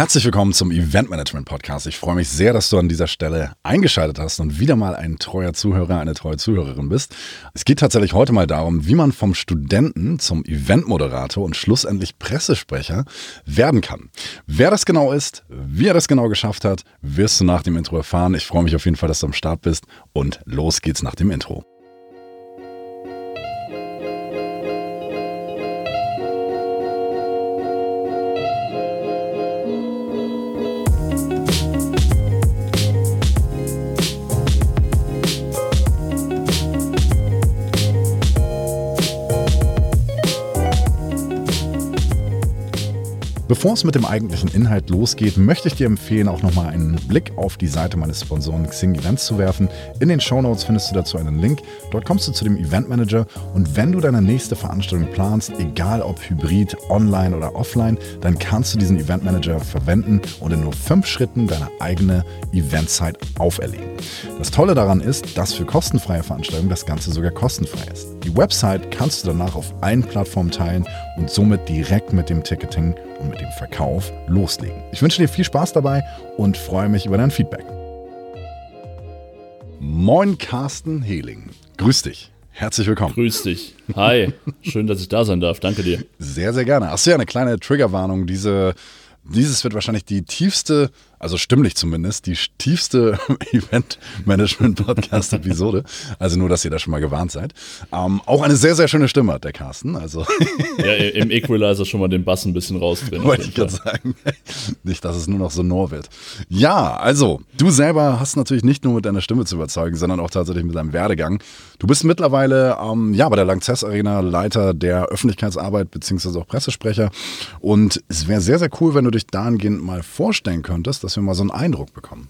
Herzlich willkommen zum Event Management Podcast. Ich freue mich sehr, dass du an dieser Stelle eingeschaltet hast und wieder mal ein treuer Zuhörer, eine treue Zuhörerin bist. Es geht tatsächlich heute mal darum, wie man vom Studenten zum Eventmoderator und schlussendlich Pressesprecher werden kann. Wer das genau ist, wie er das genau geschafft hat, wirst du nach dem Intro erfahren. Ich freue mich auf jeden Fall, dass du am Start bist und los geht's nach dem Intro. Bevor es mit dem eigentlichen Inhalt losgeht, möchte ich dir empfehlen, auch nochmal einen Blick auf die Seite meines Sponsoren Xing Events zu werfen. In den Show Notes findest du dazu einen Link. Dort kommst du zu dem Event Manager und wenn du deine nächste Veranstaltung planst, egal ob hybrid, online oder offline, dann kannst du diesen Event Manager verwenden und in nur fünf Schritten deine eigene Eventzeit auferlegen. Das Tolle daran ist, dass für kostenfreie Veranstaltungen das Ganze sogar kostenfrei ist. Die Website kannst du danach auf allen Plattformen teilen und somit direkt mit dem Ticketing und mit dem Verkauf loslegen. Ich wünsche dir viel Spaß dabei und freue mich über dein Feedback. Moin Carsten Hehling. Grüß dich. Herzlich willkommen. Grüß dich. Hi. Schön, dass ich da sein darf. Danke dir. Sehr, sehr gerne. Hast du ja eine kleine Triggerwarnung. Diese, dieses wird wahrscheinlich die tiefste also stimmlich zumindest, die tiefste Event-Management-Podcast-Episode. Also nur, dass ihr da schon mal gewarnt seid. Ähm, auch eine sehr, sehr schöne Stimme hat der Carsten. Also ja, im Equalizer schon mal den Bass ein bisschen rausdrehen. Wollte ich gerade sagen. Nicht, dass es nur noch sonor wird. Ja, also, du selber hast natürlich nicht nur mit deiner Stimme zu überzeugen, sondern auch tatsächlich mit deinem Werdegang. Du bist mittlerweile ähm, ja, bei der Langzess Arena Leiter der Öffentlichkeitsarbeit beziehungsweise auch Pressesprecher. Und es wäre sehr, sehr cool, wenn du dich dahingehend mal vorstellen könntest, dass wir mal so einen Eindruck bekommen.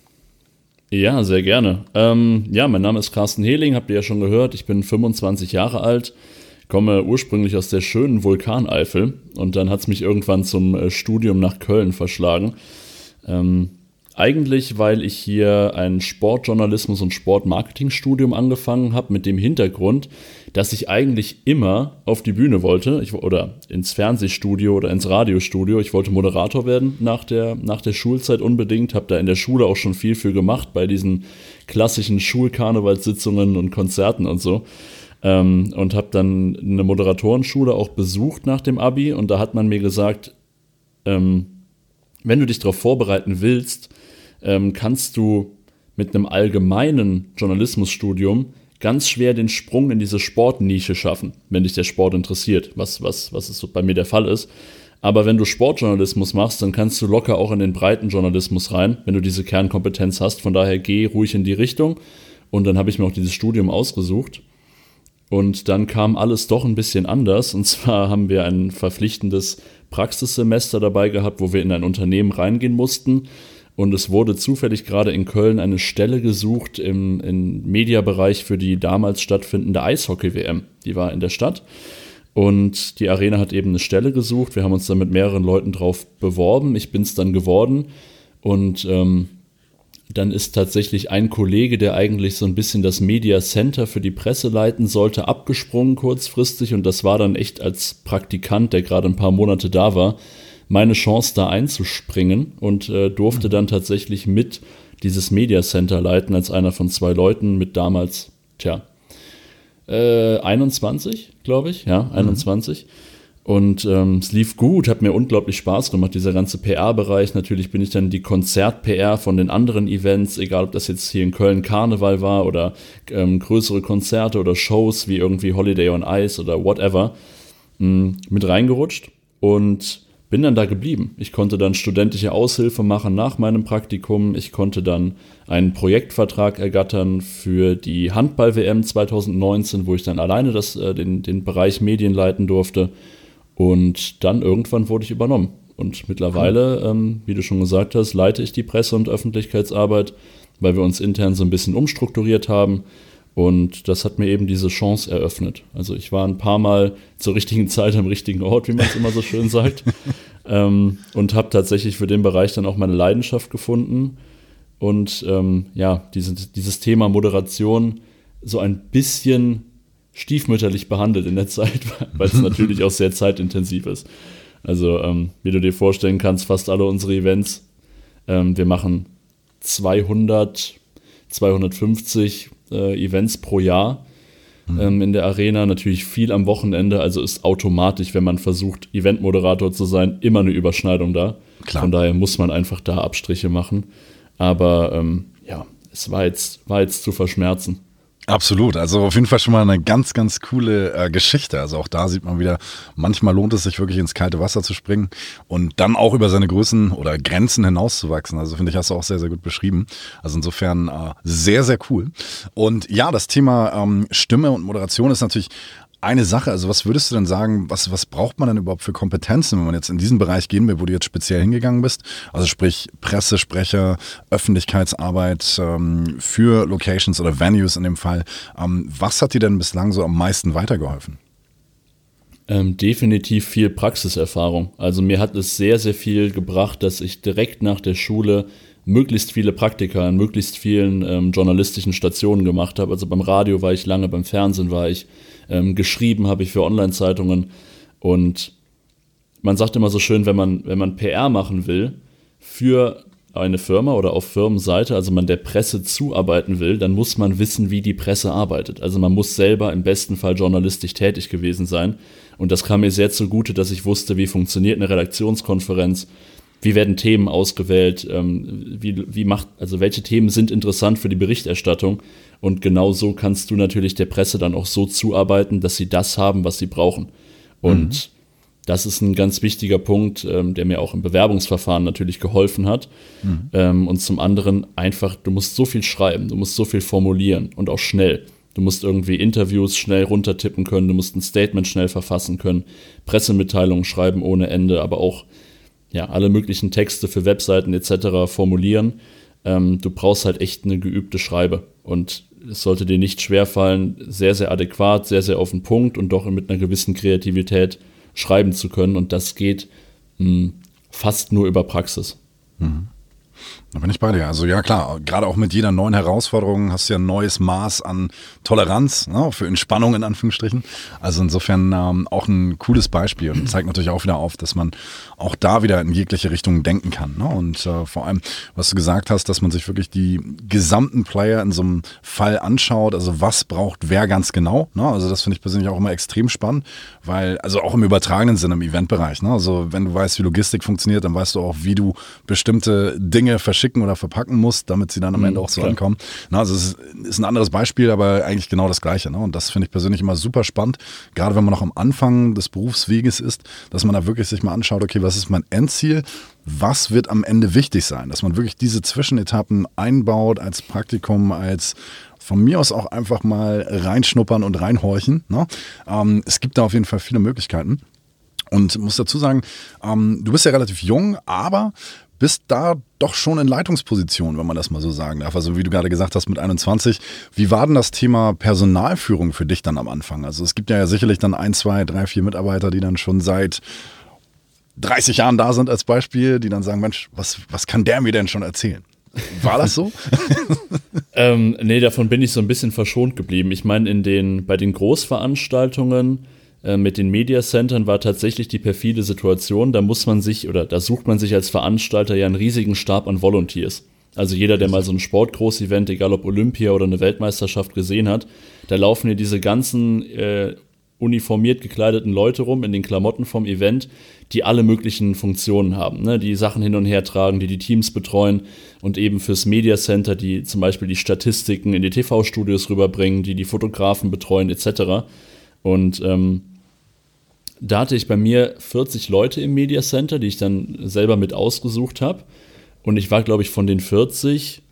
Ja, sehr gerne. Ähm, ja, mein Name ist Carsten Hehling, habt ihr ja schon gehört. Ich bin 25 Jahre alt, komme ursprünglich aus der schönen Vulkaneifel und dann hat es mich irgendwann zum äh, Studium nach Köln verschlagen. Ähm, eigentlich, weil ich hier ein Sportjournalismus und Sportmarketingstudium angefangen habe, mit dem Hintergrund, dass ich eigentlich immer auf die Bühne wollte, ich, oder ins Fernsehstudio oder ins Radiostudio. Ich wollte Moderator werden nach der, nach der Schulzeit unbedingt, habe da in der Schule auch schon viel für gemacht, bei diesen klassischen Schulkarnevalssitzungen und Konzerten und so. Ähm, und habe dann eine Moderatorenschule auch besucht nach dem Abi und da hat man mir gesagt, ähm, wenn du dich darauf vorbereiten willst, ähm, kannst du mit einem allgemeinen Journalismusstudium ganz schwer den Sprung in diese Sportnische schaffen, wenn dich der Sport interessiert, was, was, was es bei mir der Fall ist. Aber wenn du Sportjournalismus machst, dann kannst du locker auch in den breiten Journalismus rein, wenn du diese Kernkompetenz hast. Von daher geh ruhig in die Richtung. Und dann habe ich mir auch dieses Studium ausgesucht. Und dann kam alles doch ein bisschen anders. Und zwar haben wir ein verpflichtendes Praxissemester dabei gehabt, wo wir in ein Unternehmen reingehen mussten und es wurde zufällig gerade in Köln eine Stelle gesucht im, im Mediabereich für die damals stattfindende Eishockey-WM. Die war in der Stadt. Und die Arena hat eben eine Stelle gesucht. Wir haben uns dann mit mehreren Leuten drauf beworben. Ich bin es dann geworden. Und ähm, dann ist tatsächlich ein Kollege, der eigentlich so ein bisschen das Media Center für die Presse leiten sollte, abgesprungen kurzfristig. Und das war dann echt als Praktikant, der gerade ein paar Monate da war, meine Chance da einzuspringen und äh, durfte mhm. dann tatsächlich mit dieses Media Center leiten als einer von zwei Leuten mit damals, tja, äh, 21, glaube ich, ja, 21. Mhm. Und ähm, es lief gut, hat mir unglaublich Spaß gemacht, dieser ganze PR-Bereich. Natürlich bin ich dann die Konzert-PR von den anderen Events, egal ob das jetzt hier in Köln Karneval war oder ähm, größere Konzerte oder Shows wie irgendwie Holiday on Ice oder whatever, mh, mm, mit reingerutscht. Und bin dann da geblieben. Ich konnte dann studentische Aushilfe machen nach meinem Praktikum. Ich konnte dann einen Projektvertrag ergattern für die Handball-WM 2019, wo ich dann alleine das, äh, den, den Bereich Medien leiten durfte. Und dann irgendwann wurde ich übernommen. Und mittlerweile, ähm, wie du schon gesagt hast, leite ich die Presse- und Öffentlichkeitsarbeit, weil wir uns intern so ein bisschen umstrukturiert haben. Und das hat mir eben diese Chance eröffnet. Also ich war ein paar Mal zur richtigen Zeit am richtigen Ort, wie man es immer so schön sagt. ähm, und habe tatsächlich für den Bereich dann auch meine Leidenschaft gefunden. Und ähm, ja, dieses, dieses Thema Moderation so ein bisschen stiefmütterlich behandelt in der Zeit, weil es natürlich auch sehr zeitintensiv ist. Also, ähm, wie du dir vorstellen kannst, fast alle unsere Events, ähm, wir machen 200, 250 äh, Events pro Jahr mhm. ähm, in der Arena. Natürlich viel am Wochenende, also ist automatisch, wenn man versucht, Eventmoderator zu sein, immer eine Überschneidung da. Klar. Von daher muss man einfach da Abstriche machen. Aber ähm, ja, es war jetzt, war jetzt zu verschmerzen. Absolut. Also auf jeden Fall schon mal eine ganz, ganz coole äh, Geschichte. Also auch da sieht man wieder, manchmal lohnt es sich wirklich ins kalte Wasser zu springen und dann auch über seine Größen oder Grenzen hinauszuwachsen. Also finde ich, hast du auch sehr, sehr gut beschrieben. Also insofern äh, sehr, sehr cool. Und ja, das Thema ähm, Stimme und Moderation ist natürlich eine Sache, also was würdest du denn sagen, was, was braucht man denn überhaupt für Kompetenzen, wenn man jetzt in diesen Bereich gehen will, wo du jetzt speziell hingegangen bist? Also sprich Pressesprecher, Öffentlichkeitsarbeit ähm, für Locations oder Venues in dem Fall. Ähm, was hat dir denn bislang so am meisten weitergeholfen? Ähm, definitiv viel Praxiserfahrung. Also mir hat es sehr, sehr viel gebracht, dass ich direkt nach der Schule möglichst viele Praktika in möglichst vielen ähm, journalistischen Stationen gemacht habe. Also beim Radio war ich lange, beim Fernsehen war ich, ähm, geschrieben habe ich für Online-Zeitungen. Und man sagt immer so schön, wenn man, wenn man PR machen will für eine Firma oder auf Firmenseite, also man der Presse zuarbeiten will, dann muss man wissen, wie die Presse arbeitet. Also man muss selber im besten Fall journalistisch tätig gewesen sein. Und das kam mir sehr zugute, dass ich wusste, wie funktioniert eine Redaktionskonferenz, wie werden Themen ausgewählt, ähm, wie, wie macht, also welche Themen sind interessant für die Berichterstattung. Und genau so kannst du natürlich der Presse dann auch so zuarbeiten, dass sie das haben, was sie brauchen. Und mhm. das ist ein ganz wichtiger Punkt, ähm, der mir auch im Bewerbungsverfahren natürlich geholfen hat. Mhm. Ähm, und zum anderen einfach, du musst so viel schreiben, du musst so viel formulieren und auch schnell. Du musst irgendwie Interviews schnell runtertippen können, du musst ein Statement schnell verfassen können, Pressemitteilungen schreiben ohne Ende, aber auch ja, alle möglichen Texte für Webseiten etc. formulieren. Ähm, du brauchst halt echt eine geübte Schreibe. Und es sollte dir nicht schwerfallen, sehr, sehr adäquat, sehr, sehr auf den Punkt und doch mit einer gewissen Kreativität schreiben zu können. Und das geht mh, hm, fast nur über Praxis. Mhm. Da bin ich bei dir. Also ja klar, gerade auch mit jeder neuen Herausforderung hast du ja ein neues Maß an Toleranz ne, für Entspannung in Anführungsstrichen. Also insofern ähm, auch ein cooles Beispiel und zeigt natürlich auch wieder auf, dass man auch da wieder in jegliche Richtung denken kann. Ne? Und äh, vor allem, was du gesagt hast, dass man sich wirklich die gesamten Player in so einem Fall anschaut. Also was braucht wer ganz genau. Ne? Also das finde ich persönlich auch immer extrem spannend, weil also auch im übertragenen Sinne im Eventbereich. Ne? Also wenn du weißt, wie Logistik funktioniert, dann weißt du auch, wie du bestimmte Dinge verschieben verschicken oder verpacken muss, damit sie dann am mhm, Ende auch so klar. ankommen. Na, also es ist, ist, ein anderes Beispiel, aber eigentlich genau das Gleiche. Ne? Und das finde ich persönlich immer super spannend, gerade wenn man noch am Anfang des Berufsweges ist, dass man da wirklich sich mal anschaut, okay, was ist mein Endziel? Was wird am Ende wichtig sein? Dass man wirklich diese Zwischenetappen einbaut als Praktikum, als von mir aus auch einfach mal reinschnuppern und reinhorchen. Ne? Ähm, es gibt da auf jeden Fall viele Möglichkeiten. Und muss dazu sagen, ähm, du bist ja relativ jung, aber bist da doch schon in Leitungsposition, wenn man das mal so sagen darf. Also wie du gerade gesagt hast mit 21, wie war denn das Thema Personalführung für dich dann am Anfang? Also es gibt ja sicherlich dann ein, zwei, drei, vier Mitarbeiter, die dann schon seit 30 Jahren da sind als Beispiel, die dann sagen, Mensch, was, was kann der mir denn schon erzählen? War das so? ähm, nee, davon bin ich so ein bisschen verschont geblieben. Ich meine, in den, bei den Großveranstaltungen mit den Media Centern war tatsächlich die perfide Situation, da muss man sich oder da sucht man sich als Veranstalter ja einen riesigen Stab an Volunteers. Also jeder, der mal so ein Sportgroß-Event, egal ob Olympia oder eine Weltmeisterschaft gesehen hat, da laufen ja diese ganzen äh, uniformiert gekleideten Leute rum in den Klamotten vom Event, die alle möglichen Funktionen haben, ne? die Sachen hin und her tragen, die die Teams betreuen und eben fürs Media Center, die zum Beispiel die Statistiken in die TV-Studios rüberbringen, die die Fotografen betreuen etc. Und ähm, da hatte ich bei mir 40 Leute im Media Center, die ich dann selber mit ausgesucht habe. Und ich war, glaube ich, von den 40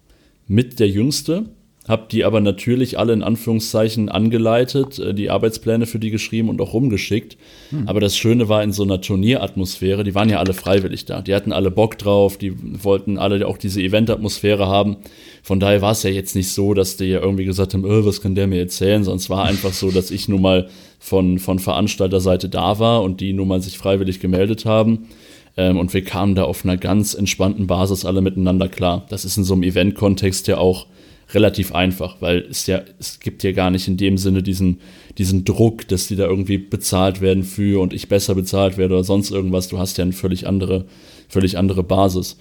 mit der Jüngste habe die aber natürlich alle in Anführungszeichen angeleitet, äh, die Arbeitspläne für die geschrieben und auch rumgeschickt. Hm. Aber das Schöne war in so einer Turnieratmosphäre, die waren ja alle freiwillig da. Die hatten alle Bock drauf, die wollten alle auch diese Eventatmosphäre haben. Von daher war es ja jetzt nicht so, dass die ja irgendwie gesagt haben, oh, was kann der mir erzählen, sondern es war einfach so, dass ich nun mal von, von Veranstalterseite da war und die nun mal sich freiwillig gemeldet haben. Ähm, und wir kamen da auf einer ganz entspannten Basis alle miteinander klar. Das ist in so einem Event-Kontext ja auch relativ einfach, weil es ja, es gibt ja gar nicht in dem Sinne diesen, diesen Druck, dass die da irgendwie bezahlt werden für und ich besser bezahlt werde oder sonst irgendwas. Du hast ja eine völlig andere, völlig andere Basis.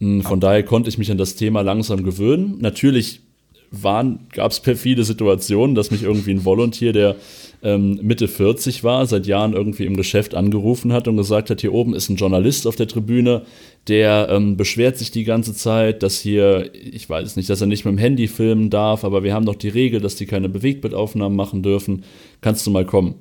Hm, von daher konnte ich mich an das Thema langsam gewöhnen. Natürlich gab es perfide Situationen, dass mich irgendwie ein Volunteer, der ähm, Mitte 40 war, seit Jahren irgendwie im Geschäft angerufen hat und gesagt hat, hier oben ist ein Journalist auf der Tribüne, der ähm, beschwert sich die ganze Zeit, dass hier, ich weiß es nicht, dass er nicht mit dem Handy filmen darf, aber wir haben doch die Regel, dass die keine Bewegtbildaufnahmen machen dürfen. Kannst du mal kommen?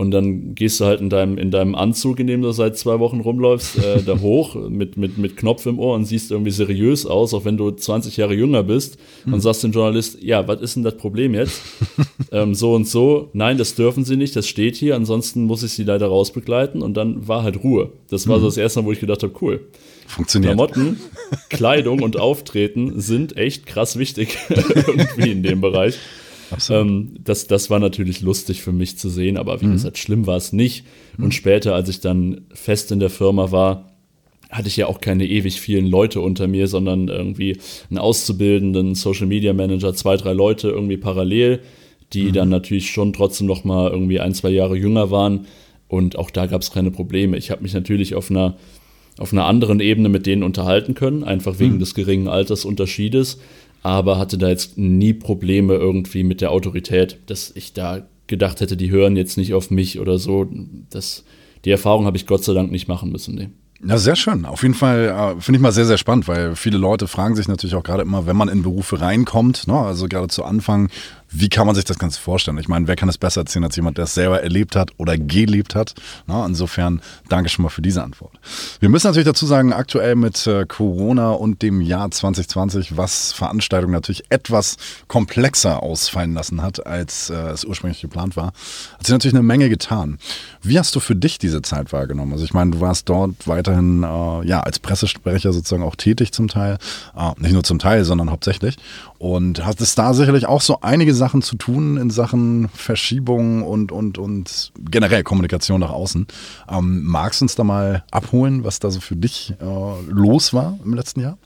Und dann gehst du halt in deinem, in deinem Anzug, in dem du seit zwei Wochen rumläufst, äh, da hoch mit, mit, mit Knopf im Ohr und siehst irgendwie seriös aus, auch wenn du 20 Jahre jünger bist und hm. sagst dem Journalist, ja, was ist denn das Problem jetzt? ähm, so und so, nein, das dürfen sie nicht, das steht hier, ansonsten muss ich sie leider rausbegleiten und dann war halt Ruhe. Das war hm. so das erste Mal, wo ich gedacht habe, cool. Funktioniert. Klamotten, Kleidung und Auftreten sind echt krass wichtig irgendwie in dem Bereich. Ähm, das, das war natürlich lustig für mich zu sehen, aber wie mhm. gesagt, schlimm war es nicht. Mhm. Und später, als ich dann fest in der Firma war, hatte ich ja auch keine ewig vielen Leute unter mir, sondern irgendwie einen Auszubildenden, Social Media Manager, zwei, drei Leute irgendwie parallel, die mhm. dann natürlich schon trotzdem noch mal irgendwie ein, zwei Jahre jünger waren. Und auch da gab es keine Probleme. Ich habe mich natürlich auf einer, auf einer anderen Ebene mit denen unterhalten können, einfach wegen mhm. des geringen Altersunterschiedes aber hatte da jetzt nie Probleme irgendwie mit der Autorität, dass ich da gedacht hätte, die hören jetzt nicht auf mich oder so. Das, die Erfahrung habe ich Gott sei Dank nicht machen müssen. Nee. Ja, sehr schön. Auf jeden Fall äh, finde ich mal sehr, sehr spannend, weil viele Leute fragen sich natürlich auch gerade immer, wenn man in Berufe reinkommt, ne, also gerade zu Anfang, wie kann man sich das Ganze vorstellen? Ich meine, wer kann es besser erzählen als jemand, der es selber erlebt hat oder gelebt hat? Na, insofern danke schon mal für diese Antwort. Wir müssen natürlich dazu sagen, aktuell mit äh, Corona und dem Jahr 2020, was Veranstaltungen natürlich etwas komplexer ausfallen lassen hat, als äh, es ursprünglich geplant war, hat sich natürlich eine Menge getan. Wie hast du für dich diese Zeit wahrgenommen? Also ich meine, du warst dort weiterhin äh, ja als Pressesprecher sozusagen auch tätig zum Teil, äh, nicht nur zum Teil, sondern hauptsächlich und hast es da sicherlich auch so einige Sachen zu tun in Sachen Verschiebung und, und, und generell Kommunikation nach außen. Ähm, magst du uns da mal abholen, was da so für dich äh, los war im letzten Jahr?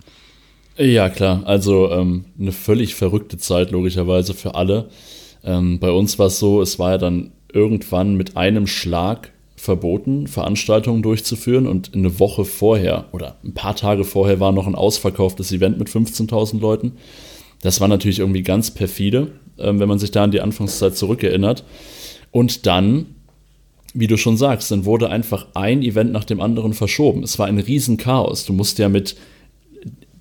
Ja, klar. Also ähm, eine völlig verrückte Zeit, logischerweise für alle. Ähm, bei uns war es so, es war ja dann irgendwann mit einem Schlag verboten, Veranstaltungen durchzuführen und eine Woche vorher oder ein paar Tage vorher war noch ein ausverkauftes Event mit 15.000 Leuten. Das war natürlich irgendwie ganz perfide, ähm, wenn man sich da an die Anfangszeit zurückerinnert. Und dann, wie du schon sagst, dann wurde einfach ein Event nach dem anderen verschoben. Es war ein Riesenchaos. Du musst ja mit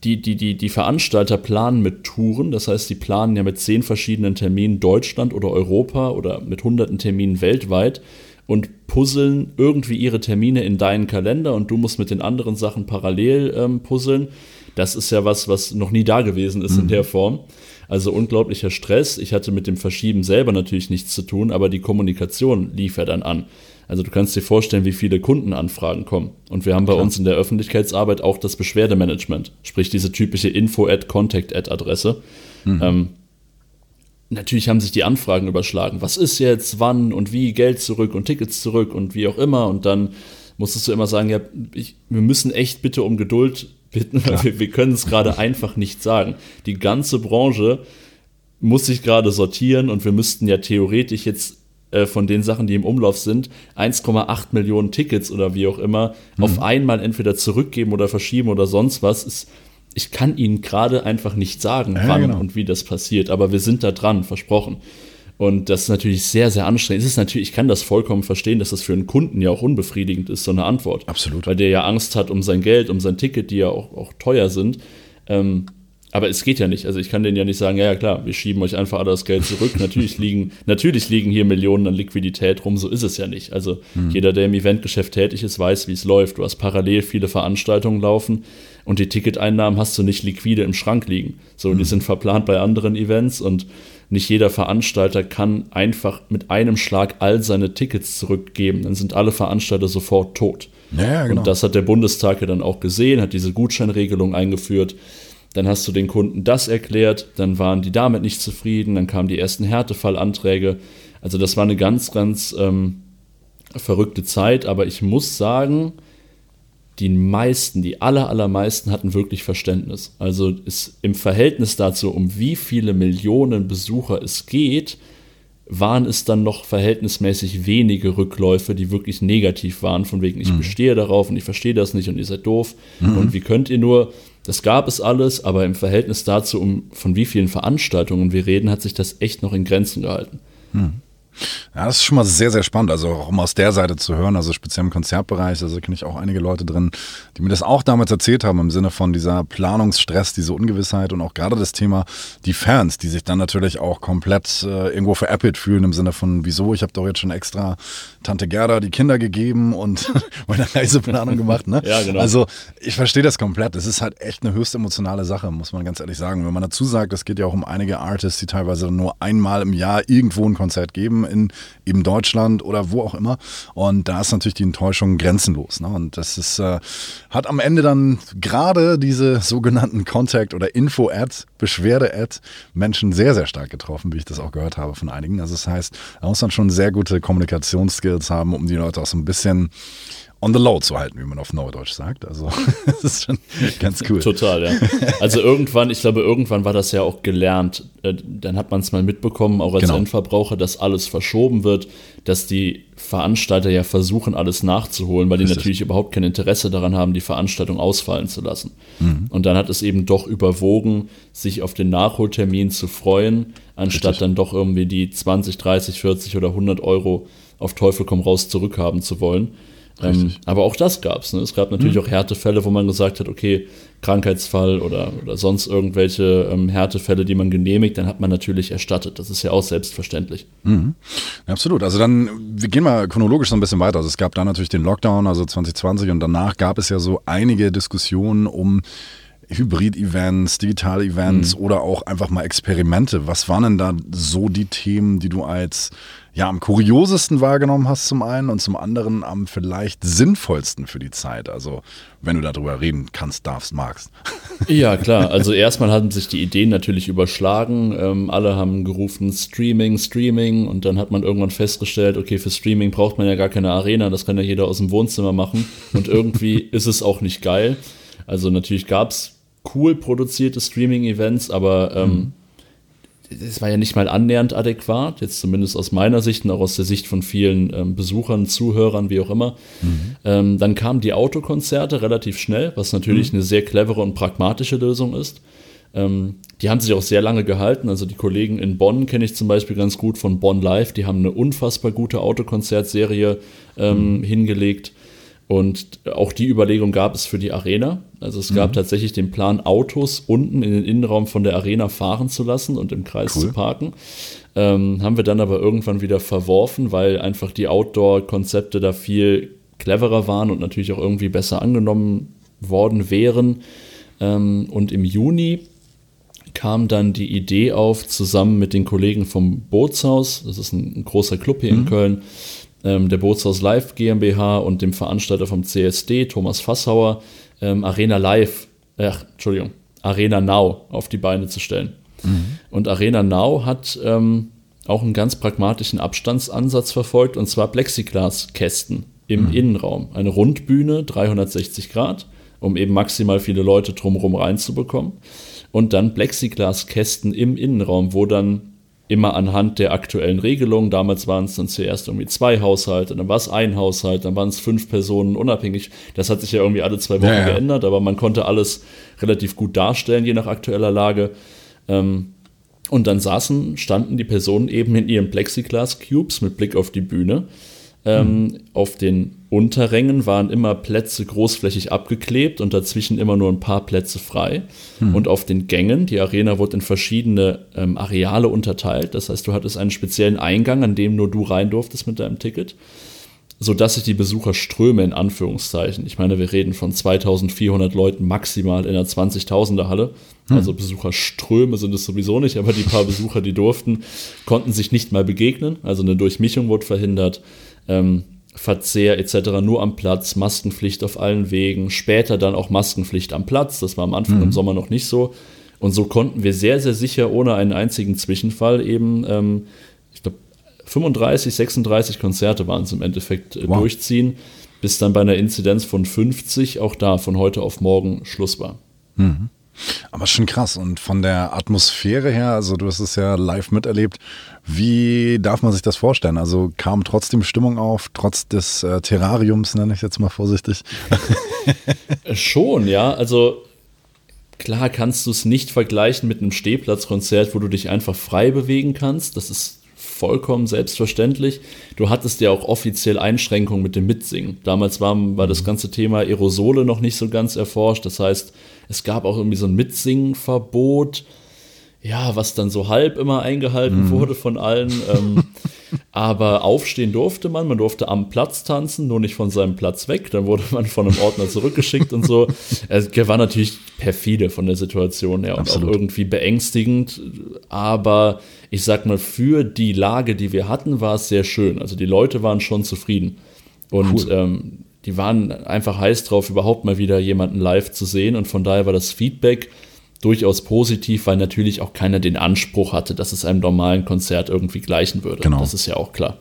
die, die, die, die Veranstalter planen mit Touren, das heißt, die planen ja mit zehn verschiedenen Terminen Deutschland oder Europa oder mit hunderten Terminen weltweit und puzzeln irgendwie ihre Termine in deinen Kalender und du musst mit den anderen Sachen parallel ähm, puzzeln. Das ist ja was, was noch nie da gewesen ist mhm. in der Form. Also unglaublicher Stress. Ich hatte mit dem Verschieben selber natürlich nichts zu tun, aber die Kommunikation lief ja dann an. Also du kannst dir vorstellen, wie viele Kundenanfragen kommen. Und wir haben bei Klar. uns in der Öffentlichkeitsarbeit auch das Beschwerdemanagement, sprich diese typische Info-Ad-Contact-Ad-Adresse. Mhm. Ähm, natürlich haben sich die Anfragen überschlagen. Was ist jetzt, wann und wie, Geld zurück und Tickets zurück und wie auch immer. Und dann musstest du immer sagen, ja, ich, wir müssen echt bitte um Geduld bitten, weil wir, wir können es gerade einfach nicht sagen. Die ganze Branche muss sich gerade sortieren und wir müssten ja theoretisch jetzt äh, von den Sachen, die im Umlauf sind, 1,8 Millionen Tickets oder wie auch immer mhm. auf einmal entweder zurückgeben oder verschieben oder sonst was. Ist, ich kann Ihnen gerade einfach nicht sagen, ja, wann genau. und wie das passiert, aber wir sind da dran, versprochen. Und das ist natürlich sehr, sehr anstrengend. Es ist natürlich, ich kann das vollkommen verstehen, dass das für einen Kunden ja auch unbefriedigend ist, so eine Antwort. Absolut. Weil der ja Angst hat um sein Geld, um sein Ticket, die ja auch, auch teuer sind. Ähm, aber es geht ja nicht. Also ich kann denen ja nicht sagen, ja, ja klar, wir schieben euch einfach alle das Geld zurück. natürlich, liegen, natürlich liegen hier Millionen an Liquidität rum, so ist es ja nicht. Also hm. jeder, der im Eventgeschäft tätig ist, weiß, wie es läuft. Du hast parallel viele Veranstaltungen laufen und die Ticketeinnahmen hast du nicht liquide im Schrank liegen. So, hm. die sind verplant bei anderen Events und nicht jeder Veranstalter kann einfach mit einem Schlag all seine Tickets zurückgeben. Dann sind alle Veranstalter sofort tot. Ja, genau. Und das hat der Bundestag ja dann auch gesehen, hat diese Gutscheinregelung eingeführt. Dann hast du den Kunden das erklärt, dann waren die damit nicht zufrieden, dann kamen die ersten Härtefallanträge. Also das war eine ganz, ganz ähm, verrückte Zeit, aber ich muss sagen, die meisten, die aller, allermeisten hatten wirklich Verständnis. Also ist im Verhältnis dazu, um wie viele Millionen Besucher es geht, waren es dann noch verhältnismäßig wenige Rückläufe, die wirklich negativ waren, von wegen, ich mhm. bestehe darauf und ich verstehe das nicht und ihr seid doof mhm. und wie könnt ihr nur. Das gab es alles, aber im Verhältnis dazu, um von wie vielen Veranstaltungen wir reden, hat sich das echt noch in Grenzen gehalten. Mhm. Ja, das ist schon mal sehr, sehr spannend. Also auch um aus der Seite zu hören, also speziell im Konzertbereich, also kenne ich auch einige Leute drin, die mir das auch damals erzählt haben, im Sinne von dieser Planungsstress, diese Ungewissheit und auch gerade das Thema die Fans, die sich dann natürlich auch komplett äh, irgendwo veräppelt fühlen, im Sinne von, wieso, ich habe doch jetzt schon extra Tante Gerda die Kinder gegeben und meine Reiseplanung gemacht. Ne? ja, genau. Also ich verstehe das komplett. Es ist halt echt eine höchst emotionale Sache, muss man ganz ehrlich sagen. Wenn man dazu sagt, es geht ja auch um einige Artists, die teilweise nur einmal im Jahr irgendwo ein Konzert geben, in eben Deutschland oder wo auch immer. Und da ist natürlich die Enttäuschung grenzenlos. Ne? Und das ist, äh, hat am Ende dann gerade diese sogenannten Contact- oder Info-Ads, Beschwerde-Ads Menschen sehr, sehr stark getroffen, wie ich das auch gehört habe von einigen. Also das heißt, da muss man schon sehr gute Kommunikationsskills haben, um die Leute auch so ein bisschen on the low zu halten, wie man auf Neudeutsch sagt. Also das ist schon ganz cool. Total, ja. Also irgendwann, ich glaube, irgendwann war das ja auch gelernt. Äh, dann hat man es mal mitbekommen, auch als genau. Endverbraucher, dass alles verschoben wird, dass die Veranstalter ja versuchen, alles nachzuholen, weil die Richtig. natürlich überhaupt kein Interesse daran haben, die Veranstaltung ausfallen zu lassen. Mhm. Und dann hat es eben doch überwogen, sich auf den Nachholtermin zu freuen, anstatt Richtig. dann doch irgendwie die 20, 30, 40 oder 100 Euro auf Teufel komm raus zurückhaben zu wollen. Ähm, aber auch das gab es. Ne? Es gab natürlich mhm. auch Härtefälle, wo man gesagt hat, okay, Krankheitsfall oder, oder sonst irgendwelche ähm, Härtefälle, die man genehmigt, dann hat man natürlich erstattet. Das ist ja auch selbstverständlich. Mhm. Ja, absolut. Also dann, wir gehen mal chronologisch so ein bisschen weiter. Also es gab da natürlich den Lockdown, also 2020 und danach gab es ja so einige Diskussionen um Hybrid-Events, Digital-Events mhm. oder auch einfach mal Experimente. Was waren denn da so die Themen, die du als ja am kuriosesten wahrgenommen hast zum einen und zum anderen am vielleicht sinnvollsten für die Zeit. Also wenn du darüber reden kannst, darfst, magst. Ja, klar. Also erstmal hatten sich die Ideen natürlich überschlagen. Ähm, alle haben gerufen Streaming, Streaming und dann hat man irgendwann festgestellt, okay, für Streaming braucht man ja gar keine Arena, das kann ja jeder aus dem Wohnzimmer machen und irgendwie ist es auch nicht geil. Also natürlich gab es cool produzierte Streaming-Events, aber ähm, mhm es war ja nicht mal annähernd adäquat, jetzt zumindest aus meiner Sicht und auch aus der Sicht von vielen ähm, Besuchern, Zuhörern, wie auch immer. Mhm. Ähm, dann kamen die Autokonzerte relativ schnell, was natürlich mhm. eine sehr clevere und pragmatische Lösung ist. Ähm, die haben sich auch sehr lange gehalten. Also die Kollegen in Bonn kenne ich zum Beispiel ganz gut von Bonn Live. Die haben eine unfassbar gute Autokonzertserie ähm, mhm. hingelegt. Und auch die Überlegung gab es für die Arena. Also es gab mhm. tatsächlich den Plan, Autos unten in den Innenraum von der Arena fahren zu lassen und im Kreis cool. zu parken. Ähm, haben wir dann aber irgendwann wieder verworfen, weil einfach die Outdoor-Konzepte da viel cleverer waren und natürlich auch irgendwie besser angenommen worden wären. Ähm, und im Juni kam dann die Idee auf, zusammen mit den Kollegen vom Bootshaus, das ist ein, ein großer Club hier mhm. in Köln, ähm, der Bootshaus Live GmbH und dem Veranstalter vom CSD, Thomas Fassauer, ähm, Arena Live, äh, Entschuldigung, Arena Now auf die Beine zu stellen. Mhm. Und Arena Now hat ähm, auch einen ganz pragmatischen Abstandsansatz verfolgt, und zwar Plexiglaskästen im mhm. Innenraum. Eine Rundbühne, 360 Grad, um eben maximal viele Leute drumherum reinzubekommen. Und dann Plexiglaskästen im Innenraum, wo dann immer anhand der aktuellen Regelungen. Damals waren es dann zuerst irgendwie zwei Haushalte, dann war es ein Haushalt, dann waren es fünf Personen unabhängig. Das hat sich ja irgendwie alle zwei Wochen ja, ja. geändert, aber man konnte alles relativ gut darstellen, je nach aktueller Lage. Ähm, und dann saßen, standen die Personen eben in ihren Plexiglas-Cubes mit Blick auf die Bühne ähm, mhm. Auf den Unterrängen waren immer Plätze großflächig abgeklebt und dazwischen immer nur ein paar Plätze frei. Mhm. Und auf den Gängen, die Arena wurde in verschiedene ähm, Areale unterteilt. Das heißt, du hattest einen speziellen Eingang, an dem nur du rein durftest mit deinem Ticket sodass sich die Besucher ströme in Anführungszeichen. Ich meine, wir reden von 2400 Leuten maximal in einer 20.000er Halle. Hm. Also Besucherströme sind es sowieso nicht, aber die paar Besucher, die durften, konnten sich nicht mal begegnen. Also eine Durchmischung wurde verhindert ähm, Verzehr etc. nur am Platz, Maskenpflicht auf allen Wegen, später dann auch Maskenpflicht am Platz, das war am Anfang mhm. im Sommer noch nicht so. Und so konnten wir sehr, sehr sicher ohne einen einzigen Zwischenfall eben, ähm, ich glaube, 35, 36 Konzerte waren es im Endeffekt äh, wow. durchziehen, bis dann bei einer Inzidenz von 50 auch da von heute auf morgen Schluss war. Mhm. Aber schon krass. Und von der Atmosphäre her, also du hast es ja live miterlebt, wie darf man sich das vorstellen? Also kam trotzdem Stimmung auf, trotz des äh, Terrariums, nenne ich jetzt mal vorsichtig. schon, ja. Also klar kannst du es nicht vergleichen mit einem Stehplatzkonzert, wo du dich einfach frei bewegen kannst. Das ist vollkommen selbstverständlich. Du hattest ja auch offiziell Einschränkungen mit dem Mitsingen. Damals war, war das ganze Thema Aerosole noch nicht so ganz erforscht. Das heißt, es gab auch irgendwie so ein Mitsingenverbot ja, was dann so halb immer eingehalten mhm. wurde von allen. Ähm, aber aufstehen durfte man, man durfte am Platz tanzen, nur nicht von seinem Platz weg. Dann wurde man von einem Ordner zurückgeschickt und so. Es war natürlich perfide von der Situation her und Absolut. auch irgendwie beängstigend. Aber ich sag mal, für die Lage, die wir hatten, war es sehr schön. Also die Leute waren schon zufrieden. Und cool. ähm, die waren einfach heiß drauf, überhaupt mal wieder jemanden live zu sehen. Und von daher war das Feedback durchaus positiv, weil natürlich auch keiner den Anspruch hatte, dass es einem normalen Konzert irgendwie gleichen würde. Genau. Das ist ja auch klar.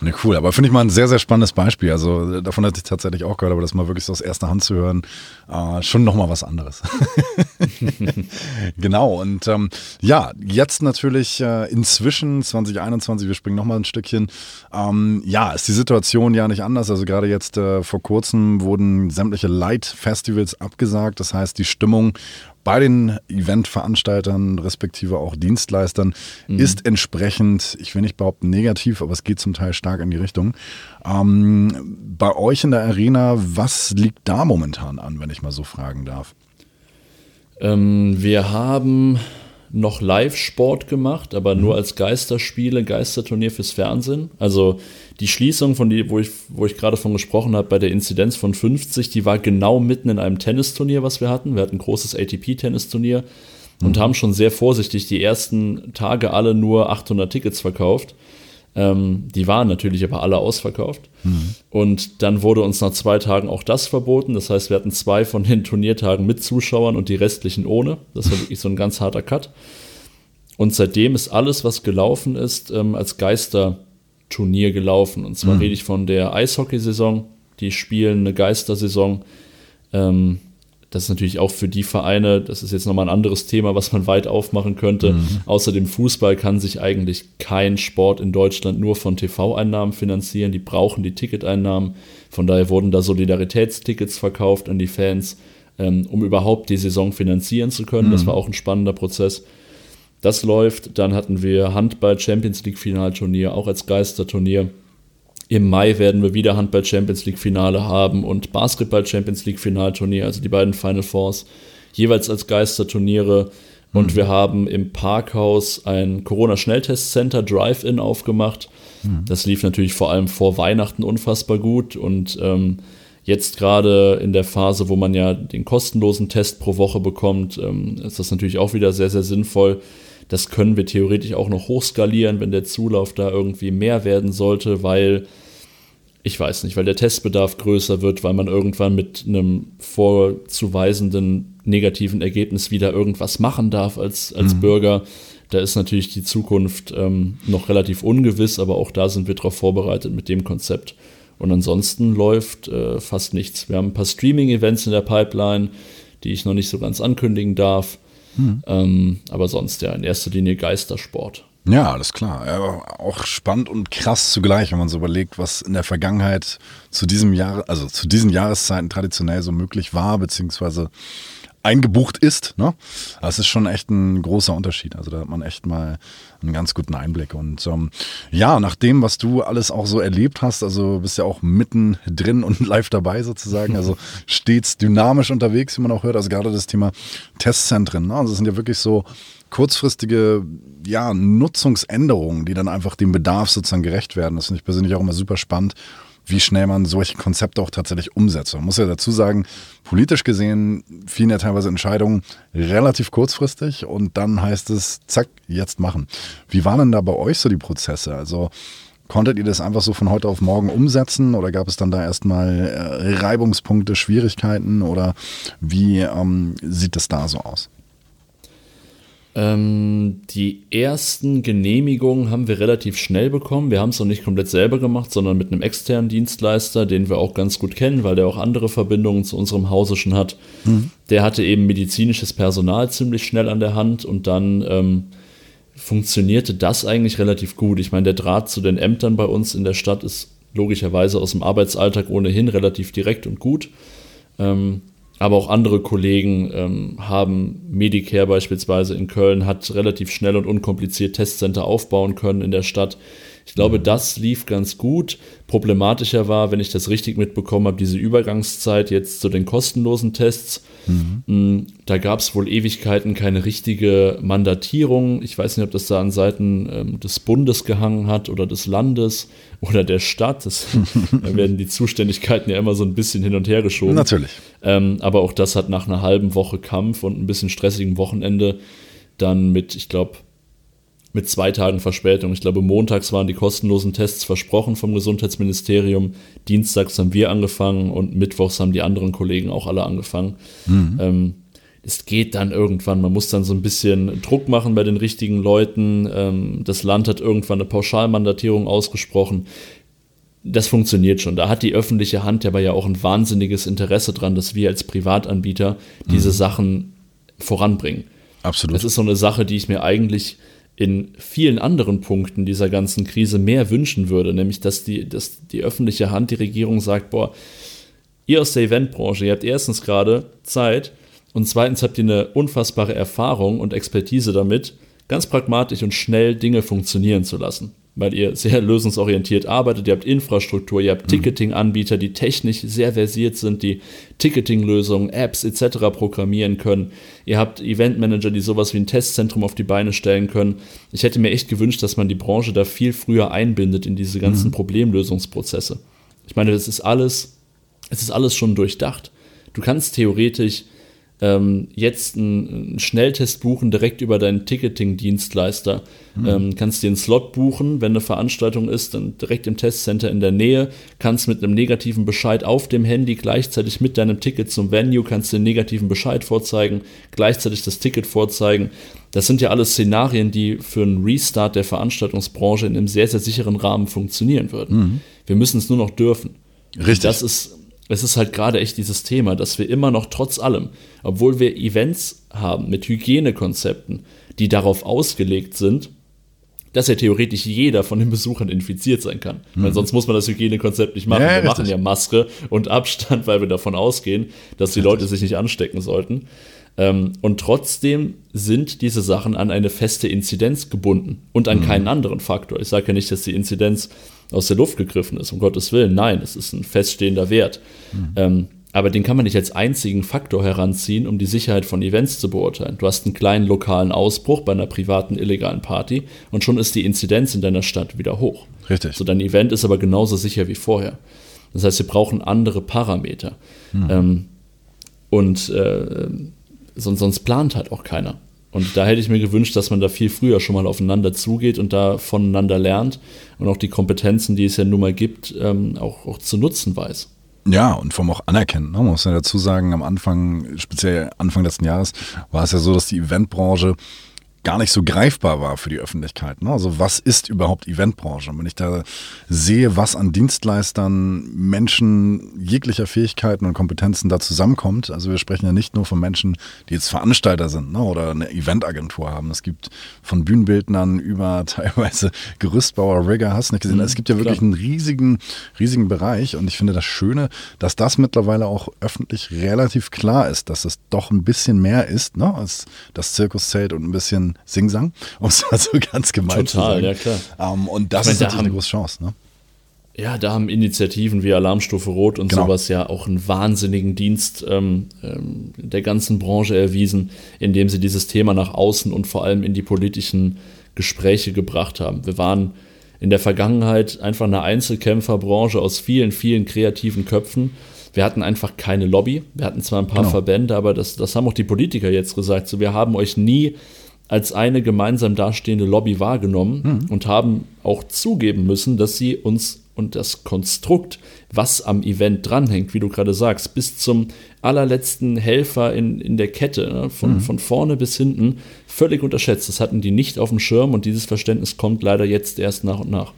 Ne, cool, aber finde ich mal ein sehr, sehr spannendes Beispiel. Also davon hatte ich tatsächlich auch gehört, aber das mal wirklich so aus erster Hand zu hören, äh, schon nochmal was anderes. genau, und ähm, ja, jetzt natürlich äh, inzwischen 2021, wir springen nochmal ein Stückchen. Ähm, ja, ist die Situation ja nicht anders. Also gerade jetzt äh, vor kurzem wurden sämtliche Light-Festivals abgesagt. Das heißt, die Stimmung bei den Eventveranstaltern respektive auch Dienstleistern mhm. ist entsprechend, ich will nicht behaupten negativ, aber es geht zum Teil stark in die Richtung. Ähm, bei euch in der Arena, was liegt da momentan an, wenn ich mal so fragen darf? Ähm, wir haben noch Live-Sport gemacht, aber mhm. nur als Geisterspiele, Geisterturnier fürs Fernsehen. Also die Schließung, von die, wo ich, wo ich gerade von gesprochen habe, bei der Inzidenz von 50, die war genau mitten in einem Tennisturnier, was wir hatten. Wir hatten ein großes ATP-Tennisturnier mhm. und haben schon sehr vorsichtig die ersten Tage alle nur 800 Tickets verkauft. Ähm, die waren natürlich aber alle ausverkauft. Mhm. Und dann wurde uns nach zwei Tagen auch das verboten. Das heißt, wir hatten zwei von den Turniertagen mit Zuschauern und die restlichen ohne. Das war wirklich so ein ganz harter Cut. Und seitdem ist alles, was gelaufen ist, ähm, als Geisterturnier gelaufen. Und zwar mhm. rede ich von der Eishockeysaison. Die spielen eine Geistersaison. Ähm, das ist natürlich auch für die Vereine, das ist jetzt nochmal ein anderes Thema, was man weit aufmachen könnte. Mhm. Außer dem Fußball kann sich eigentlich kein Sport in Deutschland nur von TV-Einnahmen finanzieren. Die brauchen die Ticketeinnahmen. Von daher wurden da Solidaritätstickets verkauft an die Fans, ähm, um überhaupt die Saison finanzieren zu können. Mhm. Das war auch ein spannender Prozess. Das läuft. Dann hatten wir Handball Champions League Finalturnier, auch als Geisterturnier. Im Mai werden wir wieder Handball Champions League Finale haben und Basketball Champions League Finalturnier, also die beiden Final Fours, jeweils als Geisterturniere. Und mhm. wir haben im Parkhaus ein Corona-Schnelltest-Center Drive-In aufgemacht. Mhm. Das lief natürlich vor allem vor Weihnachten unfassbar gut. Und ähm, jetzt gerade in der Phase, wo man ja den kostenlosen Test pro Woche bekommt, ähm, ist das natürlich auch wieder sehr, sehr sinnvoll. Das können wir theoretisch auch noch hochskalieren, wenn der Zulauf da irgendwie mehr werden sollte, weil ich weiß nicht, weil der Testbedarf größer wird, weil man irgendwann mit einem vorzuweisenden negativen Ergebnis wieder irgendwas machen darf als, als mhm. Bürger. Da ist natürlich die Zukunft ähm, noch relativ ungewiss, aber auch da sind wir darauf vorbereitet mit dem Konzept. Und ansonsten läuft äh, fast nichts. Wir haben ein paar Streaming-Events in der Pipeline, die ich noch nicht so ganz ankündigen darf. Mhm. Ähm, aber sonst ja in erster Linie Geistersport. Ja, alles klar. Ja, auch spannend und krass zugleich, wenn man so überlegt, was in der Vergangenheit zu diesem Jahr, also zu diesen Jahreszeiten traditionell so möglich war, beziehungsweise eingebucht ist. Ne? Das ist schon echt ein großer Unterschied. Also da hat man echt mal einen ganz guten Einblick. Und ähm, ja, nach dem, was du alles auch so erlebt hast, also bist ja auch mitten drin und live dabei sozusagen, also stets dynamisch unterwegs, wie man auch hört. Also gerade das Thema Testzentren. Ne? Also es sind ja wirklich so kurzfristige ja, Nutzungsänderungen, die dann einfach dem Bedarf sozusagen gerecht werden. Das finde ich persönlich auch immer super spannend, wie schnell man solche Konzepte auch tatsächlich umsetzt. Man muss ja dazu sagen, politisch gesehen fielen ja teilweise Entscheidungen relativ kurzfristig und dann heißt es, zack, jetzt machen. Wie waren denn da bei euch so die Prozesse? Also Konntet ihr das einfach so von heute auf morgen umsetzen oder gab es dann da erstmal äh, Reibungspunkte, Schwierigkeiten oder wie ähm, sieht das da so aus? Ähm, die ersten Genehmigungen haben wir relativ schnell bekommen. Wir haben es noch nicht komplett selber gemacht, sondern mit einem externen Dienstleister, den wir auch ganz gut kennen, weil der auch andere Verbindungen zu unserem Hause schon hat. Mhm. Der hatte eben medizinisches Personal ziemlich schnell an der Hand und dann ähm, funktionierte das eigentlich relativ gut. Ich meine, der Draht zu den Ämtern bei uns in der Stadt ist logischerweise aus dem Arbeitsalltag ohnehin relativ direkt und gut. Ähm, aber auch andere Kollegen ähm, haben Medicare beispielsweise in Köln, hat relativ schnell und unkompliziert Testcenter aufbauen können in der Stadt. Ich glaube, das lief ganz gut. Problematischer war, wenn ich das richtig mitbekommen habe, diese Übergangszeit jetzt zu den kostenlosen Tests. Mhm. Mm, da gab es wohl Ewigkeiten keine richtige Mandatierung. Ich weiß nicht, ob das da an Seiten ähm, des Bundes gehangen hat oder des Landes oder der Stadt. Das, da werden die Zuständigkeiten ja immer so ein bisschen hin und her geschoben. Natürlich. Ähm, aber auch das hat nach einer halben Woche Kampf und ein bisschen stressigem Wochenende dann mit, ich glaube, mit zwei Tagen Verspätung. Ich glaube, montags waren die kostenlosen Tests versprochen vom Gesundheitsministerium. Dienstags haben wir angefangen und mittwochs haben die anderen Kollegen auch alle angefangen. Mhm. Ähm, es geht dann irgendwann, man muss dann so ein bisschen Druck machen bei den richtigen Leuten. Ähm, das Land hat irgendwann eine Pauschalmandatierung ausgesprochen. Das funktioniert schon. Da hat die öffentliche Hand aber ja auch ein wahnsinniges Interesse dran, dass wir als Privatanbieter diese mhm. Sachen voranbringen. Absolut. Das ist so eine Sache, die ich mir eigentlich in vielen anderen Punkten dieser ganzen Krise mehr wünschen würde, nämlich dass die, dass die öffentliche Hand, die Regierung sagt, boah, ihr aus der Eventbranche, ihr habt erstens gerade Zeit und zweitens habt ihr eine unfassbare Erfahrung und Expertise damit, ganz pragmatisch und schnell Dinge funktionieren zu lassen weil ihr sehr lösungsorientiert arbeitet. Ihr habt Infrastruktur, ihr habt mhm. Ticketing-Anbieter, die technisch sehr versiert sind, die Ticketing-Lösungen, Apps etc. programmieren können. Ihr habt Event-Manager, die sowas wie ein Testzentrum auf die Beine stellen können. Ich hätte mir echt gewünscht, dass man die Branche da viel früher einbindet in diese ganzen mhm. Problemlösungsprozesse. Ich meine, das ist alles, es ist alles schon durchdacht. Du kannst theoretisch ähm, jetzt einen Schnelltest buchen direkt über deinen Ticketing-Dienstleister. Mhm. Ähm, kannst dir einen Slot buchen, wenn eine Veranstaltung ist, dann direkt im Testcenter in der Nähe, kannst mit einem negativen Bescheid auf dem Handy gleichzeitig mit deinem Ticket zum Venue, kannst den negativen Bescheid vorzeigen, gleichzeitig das Ticket vorzeigen. Das sind ja alles Szenarien, die für einen Restart der Veranstaltungsbranche in einem sehr, sehr sicheren Rahmen funktionieren würden. Mhm. Wir müssen es nur noch dürfen. Richtig. Das ist es ist halt gerade echt dieses Thema, dass wir immer noch trotz allem, obwohl wir Events haben mit Hygienekonzepten, die darauf ausgelegt sind, dass ja theoretisch jeder von den Besuchern infiziert sein kann. Mhm. Weil sonst muss man das Hygienekonzept nicht machen. Ja, wir richtig. machen ja Maske und Abstand, weil wir davon ausgehen, dass die. Leute sich nicht anstecken sollten. Ähm, und trotzdem sind diese Sachen an eine feste Inzidenz gebunden und an mhm. keinen anderen Faktor. Ich sage ja nicht, dass die Inzidenz aus der Luft gegriffen ist, um Gottes Willen. Nein, es ist ein feststehender Wert. Mhm. Ähm, aber den kann man nicht als einzigen Faktor heranziehen, um die Sicherheit von Events zu beurteilen. Du hast einen kleinen lokalen Ausbruch bei einer privaten illegalen Party und schon ist die Inzidenz in deiner Stadt wieder hoch. Richtig. So dein Event ist aber genauso sicher wie vorher. Das heißt, wir brauchen andere Parameter. Mhm. Ähm, und äh, sonst, sonst plant halt auch keiner. Und da hätte ich mir gewünscht, dass man da viel früher schon mal aufeinander zugeht und da voneinander lernt und auch die Kompetenzen, die es ja nun mal gibt, ähm, auch, auch zu nutzen weiß. Ja, und vor allem auch anerkennen. Ne? Man muss ja dazu sagen, am Anfang, speziell Anfang letzten Jahres, war es ja so, dass die Eventbranche gar nicht so greifbar war für die Öffentlichkeit. Ne? Also was ist überhaupt Eventbranche? Und wenn ich da sehe, was an Dienstleistern, Menschen jeglicher Fähigkeiten und Kompetenzen da zusammenkommt, also wir sprechen ja nicht nur von Menschen, die jetzt Veranstalter sind ne? oder eine Eventagentur haben. Es gibt von Bühnenbildnern über teilweise Gerüstbauer, Rigger, hast du nicht gesehen. Mhm, es gibt ja wirklich klar. einen riesigen, riesigen Bereich und ich finde das Schöne, dass das mittlerweile auch öffentlich relativ klar ist, dass es doch ein bisschen mehr ist ne? als das Zirkuszelt und ein bisschen Singsang, um es mal so ganz gemein Total, zu sagen. ja klar. Ähm, und das meine, ist natürlich da eine große Chance. Ne? Ja, da haben Initiativen wie Alarmstufe Rot und genau. sowas ja auch einen wahnsinnigen Dienst ähm, ähm, der ganzen Branche erwiesen, indem sie dieses Thema nach außen und vor allem in die politischen Gespräche gebracht haben. Wir waren in der Vergangenheit einfach eine Einzelkämpferbranche aus vielen, vielen kreativen Köpfen. Wir hatten einfach keine Lobby. Wir hatten zwar ein paar genau. Verbände, aber das, das haben auch die Politiker jetzt gesagt. So, wir haben euch nie als eine gemeinsam dastehende Lobby wahrgenommen mhm. und haben auch zugeben müssen, dass sie uns und das Konstrukt, was am Event dranhängt, wie du gerade sagst, bis zum allerletzten Helfer in, in der Kette, ne? von, mhm. von vorne bis hinten, völlig unterschätzt. Das hatten die nicht auf dem Schirm und dieses Verständnis kommt leider jetzt erst nach und nach.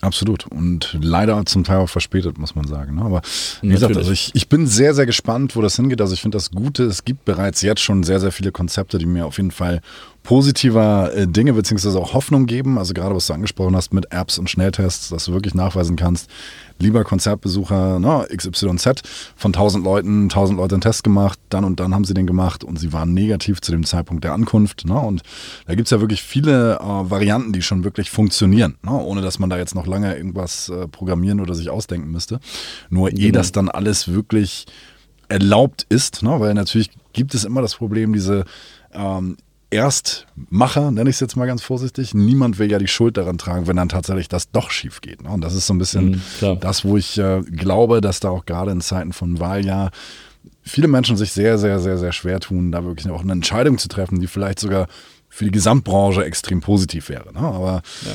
Absolut. Und leider zum Teil auch verspätet, muss man sagen. Ne? Aber wie gesagt, also ich, ich bin sehr, sehr gespannt, wo das hingeht. Also ich finde das Gute, es gibt bereits jetzt schon sehr, sehr viele Konzepte, die mir auf jeden Fall positiver äh, Dinge beziehungsweise auch Hoffnung geben. Also gerade was du angesprochen hast mit Apps und Schnelltests, dass du wirklich nachweisen kannst, lieber Konzertbesucher, na, XYZ, von 1000 Leuten, 1000 Leute einen Test gemacht, dann und dann haben sie den gemacht und sie waren negativ zu dem Zeitpunkt der Ankunft. Na, und da gibt es ja wirklich viele äh, Varianten, die schon wirklich funktionieren, na, ohne dass man da jetzt noch lange irgendwas äh, programmieren oder sich ausdenken müsste. Nur genau. eh das dann alles wirklich erlaubt ist, ne? weil natürlich gibt es immer das Problem, diese ähm, Erstmacher, nenne ich es jetzt mal ganz vorsichtig. Niemand will ja die Schuld daran tragen, wenn dann tatsächlich das doch schief geht. Ne? Und das ist so ein bisschen mhm, das, wo ich äh, glaube, dass da auch gerade in Zeiten von Wahljahr viele Menschen sich sehr, sehr, sehr, sehr schwer tun, da wirklich auch eine Entscheidung zu treffen, die vielleicht sogar für die Gesamtbranche extrem positiv wäre. Ne? Aber ja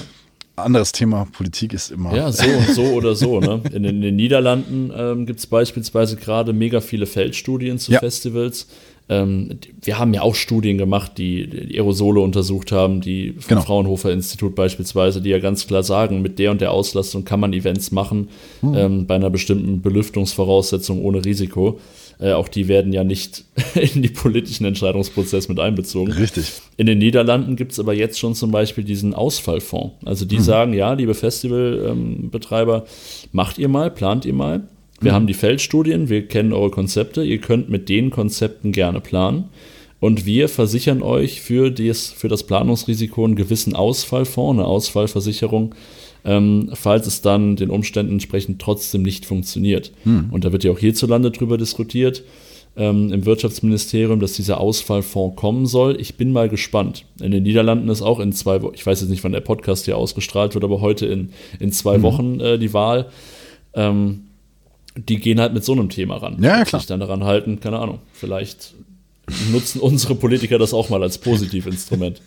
anderes Thema. Politik ist immer. Ja, so, so oder so. Ne? In, in den Niederlanden ähm, gibt es beispielsweise gerade mega viele Feldstudien zu ja. Festivals. Ähm, wir haben ja auch Studien gemacht, die, Aerosole untersucht haben, die vom genau. Fraunhofer Institut beispielsweise, die ja ganz klar sagen, mit der und der Auslastung kann man Events machen, hm. ähm, bei einer bestimmten Belüftungsvoraussetzung ohne Risiko. Äh, auch die werden ja nicht in die politischen Entscheidungsprozess mit einbezogen. Richtig. In den Niederlanden gibt es aber jetzt schon zum Beispiel diesen Ausfallfonds. Also die hm. sagen, ja, liebe Festivalbetreiber, macht ihr mal, plant ihr mal wir mhm. haben die Feldstudien, wir kennen eure Konzepte, ihr könnt mit den Konzepten gerne planen. Und wir versichern euch für, dies, für das Planungsrisiko einen gewissen Ausfallfonds, eine Ausfallversicherung, ähm, falls es dann den Umständen entsprechend trotzdem nicht funktioniert. Mhm. Und da wird ja auch hierzulande drüber diskutiert ähm, im Wirtschaftsministerium, dass dieser Ausfallfonds kommen soll. Ich bin mal gespannt. In den Niederlanden ist auch in zwei Wochen, ich weiß jetzt nicht, wann der Podcast hier ausgestrahlt wird, aber heute in, in zwei mhm. Wochen äh, die Wahl. Ähm, die gehen halt mit so einem Thema ran. Ja, klar. Sich dann daran halten, keine Ahnung, vielleicht nutzen unsere Politiker das auch mal als Positivinstrument.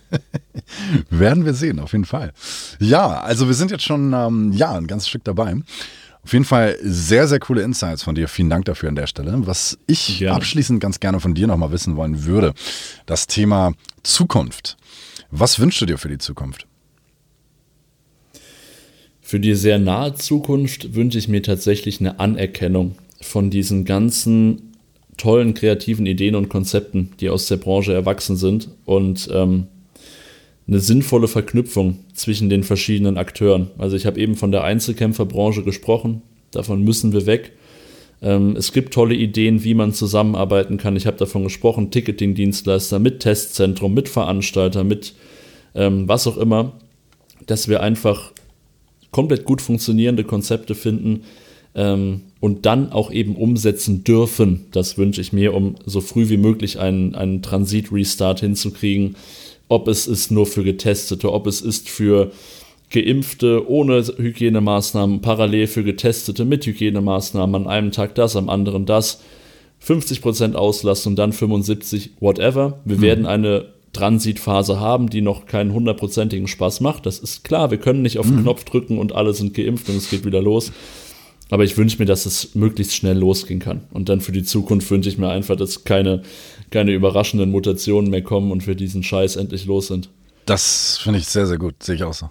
Werden wir sehen, auf jeden Fall. Ja, also wir sind jetzt schon ähm, ja, ein ganzes Stück dabei. Auf jeden Fall sehr, sehr coole Insights von dir. Vielen Dank dafür an der Stelle. Was ich gerne. abschließend ganz gerne von dir nochmal wissen wollen würde, das Thema Zukunft. Was wünschst du dir für die Zukunft? Für die sehr nahe Zukunft wünsche ich mir tatsächlich eine Anerkennung von diesen ganzen tollen kreativen Ideen und Konzepten, die aus der Branche erwachsen sind und ähm, eine sinnvolle Verknüpfung zwischen den verschiedenen Akteuren. Also ich habe eben von der Einzelkämpferbranche gesprochen, davon müssen wir weg. Ähm, es gibt tolle Ideen, wie man zusammenarbeiten kann. Ich habe davon gesprochen, Ticketing-Dienstleister mit Testzentrum, mit Veranstalter, mit ähm, was auch immer, dass wir einfach komplett gut funktionierende Konzepte finden ähm, und dann auch eben umsetzen dürfen. Das wünsche ich mir, um so früh wie möglich einen, einen Transit-Restart hinzukriegen. Ob es ist nur für Getestete, ob es ist für Geimpfte ohne Hygienemaßnahmen, parallel für Getestete mit Hygienemaßnahmen, an einem Tag das, am anderen das. 50% Auslastung, dann 75, whatever. Wir mhm. werden eine Transitphase haben, die noch keinen hundertprozentigen Spaß macht. Das ist klar, wir können nicht auf den mhm. Knopf drücken und alle sind geimpft und es geht wieder los. Aber ich wünsche mir, dass es möglichst schnell losgehen kann. Und dann für die Zukunft wünsche ich mir einfach, dass keine, keine überraschenden Mutationen mehr kommen und wir diesen Scheiß endlich los sind. Das finde ich sehr, sehr gut. Sehe ich auch so.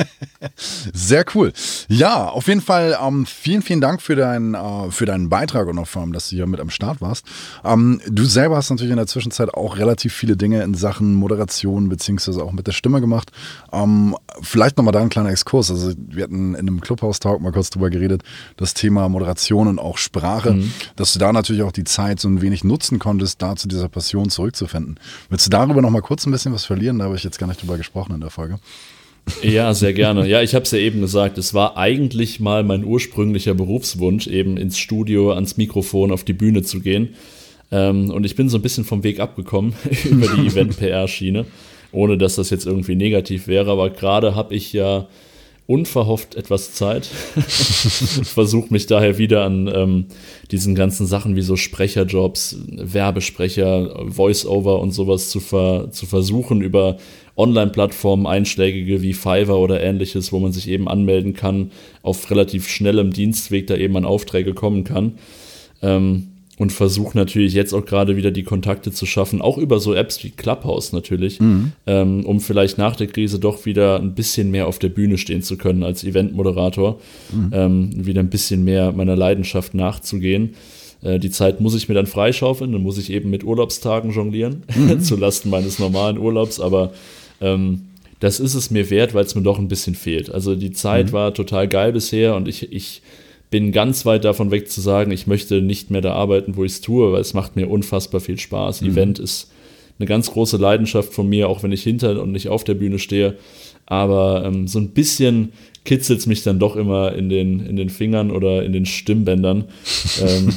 sehr cool. Ja, auf jeden Fall ähm, vielen, vielen Dank für, dein, äh, für deinen Beitrag und auch vor allem, dass du hier mit am Start warst. Ähm, du selber hast natürlich in der Zwischenzeit auch relativ viele Dinge in Sachen Moderation beziehungsweise auch mit der Stimme gemacht. Ähm, vielleicht nochmal da ein kleiner Exkurs. Also wir hatten in einem Clubhouse-Talk mal kurz drüber geredet, das Thema Moderation und auch Sprache, mhm. dass du da natürlich auch die Zeit so ein wenig nutzen konntest, da zu dieser Passion zurückzufinden. Willst du darüber nochmal kurz ein bisschen was verlieren? Da habe ich jetzt gar nicht drüber gesprochen in der Folge. Ja, sehr gerne. Ja, ich habe es ja eben gesagt, es war eigentlich mal mein ursprünglicher Berufswunsch, eben ins Studio, ans Mikrofon, auf die Bühne zu gehen. Ähm, und ich bin so ein bisschen vom Weg abgekommen über die Event-PR-Schiene, ohne dass das jetzt irgendwie negativ wäre. Aber gerade habe ich ja unverhofft etwas Zeit. Versuche mich daher wieder an ähm, diesen ganzen Sachen wie so Sprecherjobs, Werbesprecher, Voice-Over und sowas zu, ver zu versuchen über Online-Plattformen, einschlägige wie Fiverr oder ähnliches, wo man sich eben anmelden kann, auf relativ schnellem Dienstweg da eben an Aufträge kommen kann. Ähm, und versuche natürlich jetzt auch gerade wieder die Kontakte zu schaffen, auch über so Apps wie Clubhouse natürlich, mhm. ähm, um vielleicht nach der Krise doch wieder ein bisschen mehr auf der Bühne stehen zu können als Eventmoderator, mhm. ähm, wieder ein bisschen mehr meiner Leidenschaft nachzugehen. Äh, die Zeit muss ich mir dann freischaufeln, dann muss ich eben mit Urlaubstagen jonglieren, mhm. zulasten meines normalen Urlaubs, aber ähm, das ist es mir wert, weil es mir doch ein bisschen fehlt. Also die Zeit mhm. war total geil bisher und ich, ich bin ganz weit davon weg zu sagen, ich möchte nicht mehr da arbeiten, wo ich es tue, weil es macht mir unfassbar viel Spaß. Mhm. Event ist eine ganz große Leidenschaft von mir, auch wenn ich hinter und nicht auf der Bühne stehe. Aber ähm, so ein bisschen kitzelt es mich dann doch immer in den, in den Fingern oder in den Stimmbändern. ähm,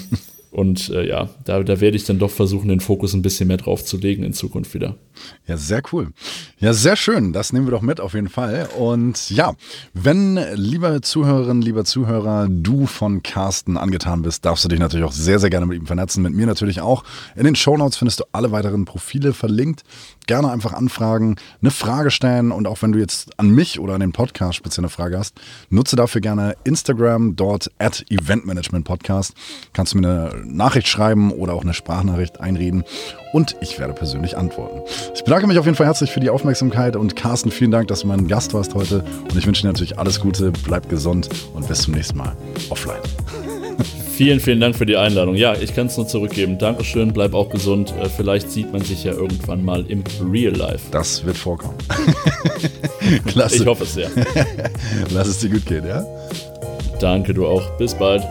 und äh, ja, da, da werde ich dann doch versuchen, den Fokus ein bisschen mehr drauf zu legen in Zukunft wieder. Ja, sehr cool. Ja, sehr schön. Das nehmen wir doch mit auf jeden Fall. Und ja, wenn, liebe Zuhörerinnen, lieber Zuhörer, du von Carsten angetan bist, darfst du dich natürlich auch sehr, sehr gerne mit ihm vernetzen. Mit mir natürlich auch. In den Shownotes findest du alle weiteren Profile verlinkt. Gerne einfach anfragen, eine Frage stellen und auch wenn du jetzt an mich oder an den Podcast speziell eine Frage hast, nutze dafür gerne Instagram, dort at Eventmanagement Podcast. Kannst du mir eine Nachricht schreiben oder auch eine Sprachnachricht einreden und ich werde persönlich antworten. Ich bedanke mich auf jeden Fall herzlich für die Aufmerksamkeit und Carsten, vielen Dank, dass du mein Gast warst heute und ich wünsche dir natürlich alles Gute, bleib gesund und bis zum nächsten Mal offline. Vielen, vielen Dank für die Einladung. Ja, ich kann es nur zurückgeben. Dankeschön, bleib auch gesund. Äh, vielleicht sieht man sich ja irgendwann mal im Real Life. Das wird vorkommen. Klasse. Ich hoffe es sehr. Lass es dir gut gehen, ja? Danke, du auch. Bis bald.